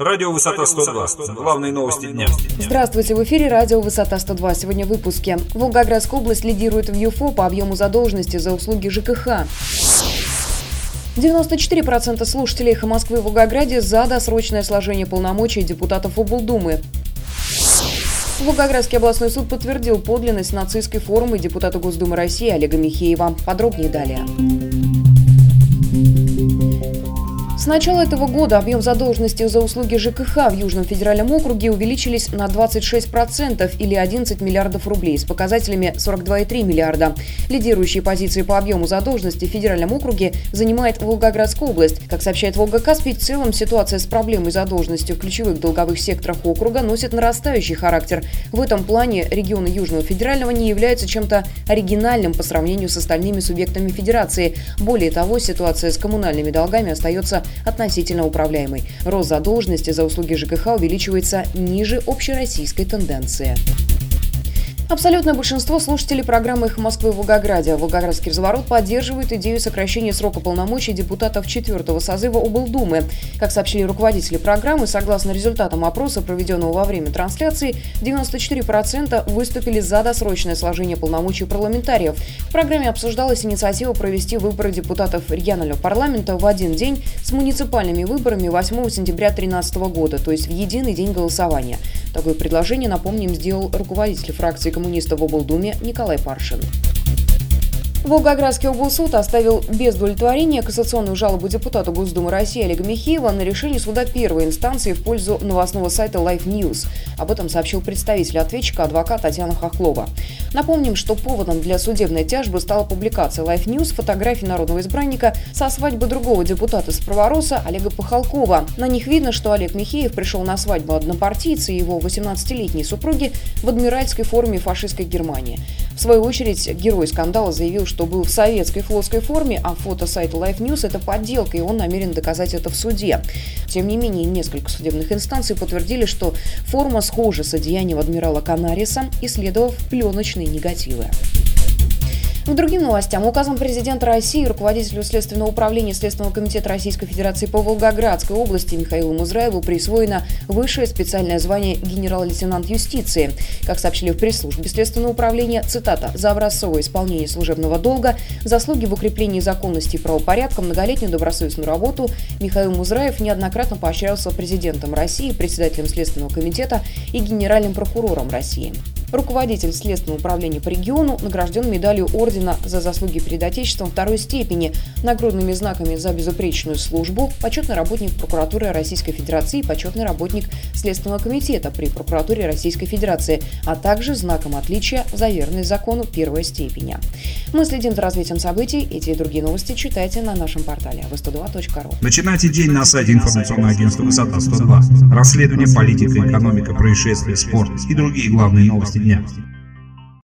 Радио «Высота 102». Главные новости дня. Здравствуйте, в эфире радио «Высота 102». Сегодня в выпуске. Волгоградская область лидирует в ЮФО по объему задолженности за услуги ЖКХ. 94% слушателей «Эхо Москвы» в Волгограде за досрочное сложение полномочий депутатов облдумы. Волгоградский областной суд подтвердил подлинность нацистской формы депутата Госдумы России Олега Михеева. Подробнее далее. С начала этого года объем задолженности за услуги ЖКХ в Южном федеральном округе увеличились на 26% или 11 миллиардов рублей с показателями 42,3 миллиарда. Лидирующие позиции по объему задолженности в федеральном округе занимает Волгоградская область. Как сообщает Волгокаспий, в целом ситуация с проблемой задолженности в ключевых долговых секторах округа носит нарастающий характер. В этом плане регионы Южного федерального не являются чем-то оригинальным по сравнению с остальными субъектами федерации. Более того, ситуация с коммунальными долгами остается относительно управляемой. Рост задолженности за услуги ЖКХ увеличивается ниже общероссийской тенденции. Абсолютное большинство слушателей программы «Их Москвы» в Волгограде. Волгоградский разворот поддерживает идею сокращения срока полномочий депутатов четвертого созыва облдумы. Как сообщили руководители программы, согласно результатам опроса, проведенного во время трансляции, 94% выступили за досрочное сложение полномочий парламентариев. В программе обсуждалась инициатива провести выборы депутатов регионального парламента в один день с муниципальными выборами 8 сентября 2013 года, то есть в единый день голосования. Такое предложение, напомним, сделал руководитель фракции коммунистов в облдуме Николай Паршин. Волгоградский облсуд оставил без удовлетворения кассационную жалобу депутата Госдумы России Олега Михеева на решение суда первой инстанции в пользу новостного сайта Life News. Об этом сообщил представитель ответчика адвокат Татьяна Хохлова. Напомним, что поводом для судебной тяжбы стала публикация Life News фотографий народного избранника со свадьбы другого депутата с правороса Олега Пахалкова. На них видно, что Олег Михеев пришел на свадьбу однопартийца и его 18-летней супруги в адмиральской форме фашистской Германии. В свою очередь, герой скандала заявил, что был в советской флотской форме, а фото сайта Life News – это подделка, и он намерен доказать это в суде. Тем не менее, несколько судебных инстанций подтвердили, что форма схожа с одеянием адмирала Канариса, исследовав пленочные негативы. К другим новостям. Указом президента России руководителю Следственного управления Следственного комитета Российской Федерации по Волгоградской области Михаилу Музраеву присвоено высшее специальное звание генерал-лейтенант юстиции. Как сообщили в пресс-службе Следственного управления, цитата, «за образцовое исполнение служебного долга, заслуги в укреплении законности и правопорядка, многолетнюю добросовестную работу Михаил Музраев неоднократно поощрялся президентом России, председателем Следственного комитета и генеральным прокурором России. Руководитель Следственного управления по региону награжден медалью ордена за заслуги перед Отечеством второй степени, нагрудными знаками за безупречную службу, почетный работник прокуратуры Российской Федерации и почетный работник Следственного комитета при прокуратуре Российской Федерации, а также знаком отличия за верность закону первой степени. Мы следим за развитием событий. Эти и другие новости читайте на нашем портале v102.ru. Начинайте день на сайте информационного агентства «Высота 102». Расследование, политика, экономика, происшествия, спорт и другие главные новости дня.